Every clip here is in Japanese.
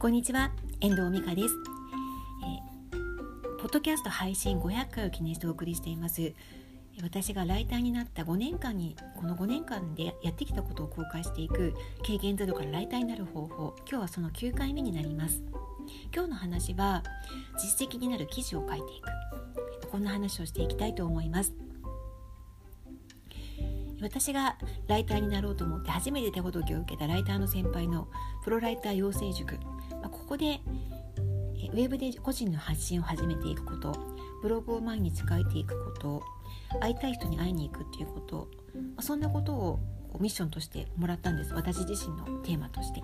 こんにちは、遠藤美香です、えー、ポッドキャスト配信500回を記念してお送りしています。私がライターになった5年間にこの5年間でやってきたことを公開していく経験ゼロからライターになる方法今日はその9回目になります。今日の話は実績になる記事を書いていく。こんな話をしていきたいと思います。私がライターになろうと思って初めて手ほどきを受けたライターの先輩のプロライター養成塾。まあ、ここでウェブで個人の発信を始めていくこと。ブログを毎日書いていくこと。会いたい人に会いに行くっていうこと、まあ、そんなことをミッションとしてもらったんです。私自身のテーマとして。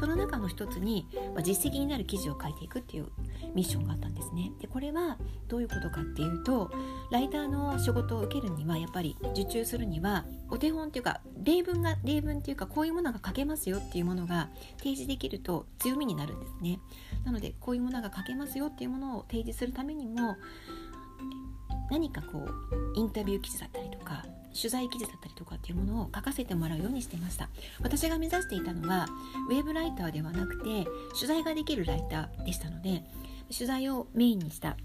その中の一つに、まあ、実績になる記事を書いていくっていうミッションがあったんですね。でこれはどういうことかっていうとライターの仕事を受けるにはやっぱり受注するにはお手本っていうか例文が例文っていうかこういうものが書けますよっていうものが提示できると強みになるんですね。なのでこういうものが書けますよっていうものを提示するためにも何かこうインタビュー記事だったり取材記事だったりとかっていうものを書かせてもらうようにしていました。私が目指していたのはウェブライターではなくて取材ができるライターでしたので取材をメインにした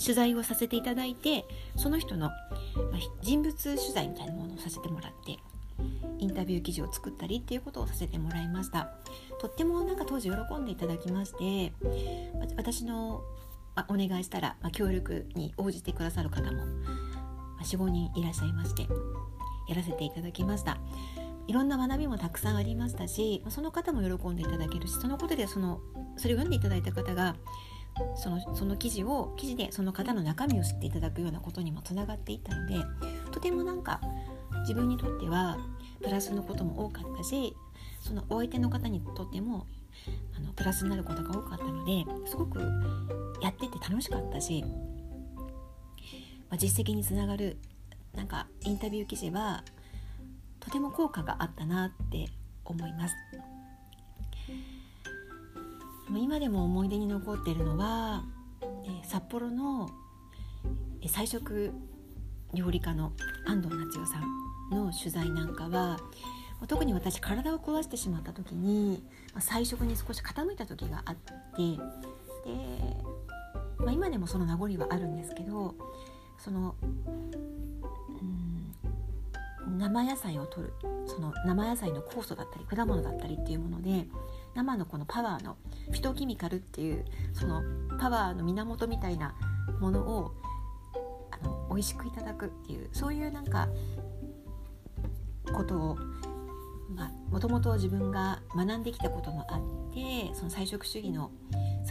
取材をさせていただいてその人の人物取材みたいなものをさせてもらってインタビュー記事を作ったりっていうことをさせてもらいました。とってもなんか当時喜んでいただきまして私のお願いしたら協力に応じてくださる方も45人いらっしゃいましてやらせていただきました。いろんな学びもたくさんありましたしその方も喜んでいただけるしそのことでそのそれを読んでいただいた方がそのその記事を記事でその方の中身を知っていただくようなことにもつながっていったのでとてもなんか自分にとってはプラスのことも多かったしそのお相手の方にとってもあのプラスになることが多かったのですごくやってて楽しかったし、まあ、実績につながるなんかインタビュー記事はとても効果があったなって思います。今でも思い出に残っているのは、札幌の菜食料理家の安藤夏代さんの取材なんかは特に私体を壊してしまった時に、菜食に少し傾いた時があってで、まあ、今でもその名残はあるんですけどそのうん生野菜を取るその生野菜の酵素だったり果物だったりっていうもので生のこのパワーのフィトキミカルっていうそのパワーの源みたいなものをあの美味しくいただくっていうそういうなんかことをもともと自分が学んできたこともあってその菜食主義の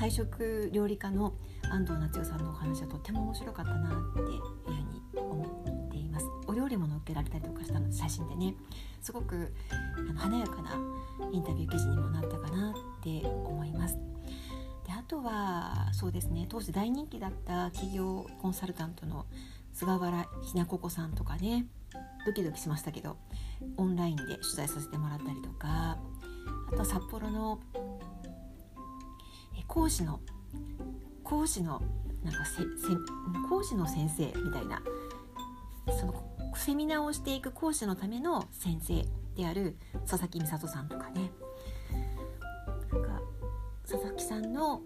菜食料理家の安藤夏代さんのお話はとっても面白かったなっていうふうに思っています。お料理も載っけられたりとかしたの写真でねすごくあの華やかなインタビュー記事にもなったかなって思います。であとはそうですね当時大人気だった企業コンサルタントの菅原ひなここさんとかねドキドキしましたけどオンラインで取材させてもらったりとかあと札幌の講師の講師のなんかせ講師の先生みたいなそのセミナーをしていく講師のための先生である佐々木美里さんとかね。なんか佐々木さんの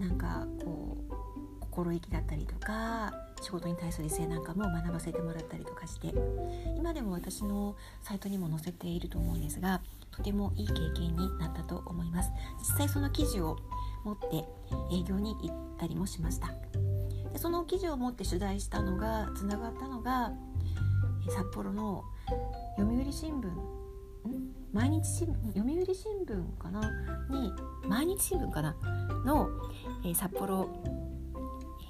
なんかこう心意気だったりとか仕事に対する姿勢なんかも学ばせてもらったりとかして今でも私のサイトにも載せていると思うんですがとてもいい経験になったと思います。実際その記事を持って営業に行ったりもしました。でその記事を持って取材したのがつながったのが札幌の読売新聞。毎日新聞？読売新聞かな？に毎日新聞かな？の、えー、札幌、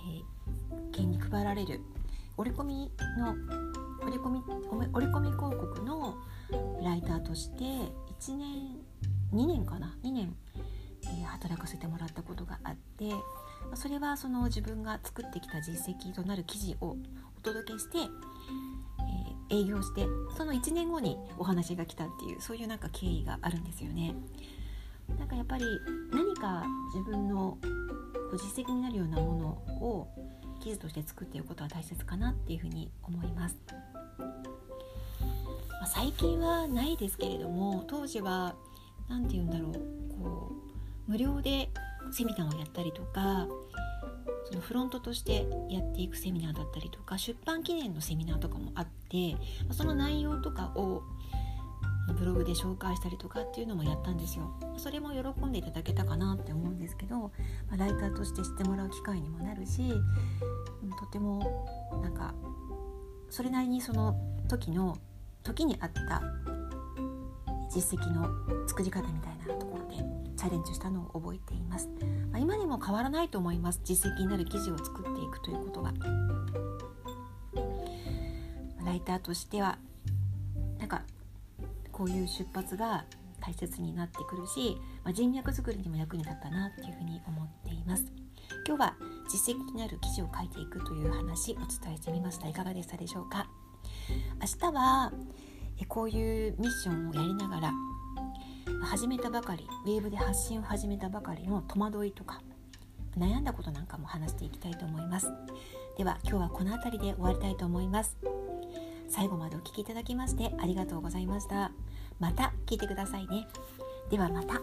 えー、県に配られる折り込みの折り込み折り込み広告のライターとして1年2年かな？2年、えー、働かせてもらったことがあってそれはその自分が作ってきた実績となる記事をお届けしてえ営業してその1年後にお話が来たっていうそういうなんか経緯があるんですよね。なんかやっぱり何か自分の実績になるようなものを記事として作っていくことは大切かなっていうふうに思います。あ、最近はないですけれども当時は何て言うんだろうこう無料でセミナーをやったりとかそのフロントとしてやっていくセミナーだったりとか出版記念のセミナーとかもあってその内容とかをブログで紹介したりとかっていうのもやったんですよ。それも喜んでいただけたかなって思うんですけど、ライターとして知ってもらう機会にもなるしとてもなんかそれなりにその時の時にあった実績の作り方みたいなところでチャレンジしたのを覚えています、まあ、今でも変わらないと思います。実績になる記事を作っていくということが。ライターとしてはなんかこういう出発が大切になってくるし、まあ、人脈作りにも役に立ったなっていうふうに思っています。今日は実績になる記事を書いていくという話お伝えしてみました。いかがでしたでしょうか？明日はこういうミッションをやりながら始めたばかりウェーブで発信を始めたばかりの戸惑いとか悩んだことなんかも話していきたいと思います。では今日はこの辺りで終わりたいと思います。最後までお聴きいただきましてありがとうございました。また聞いてくださいね。ではまた。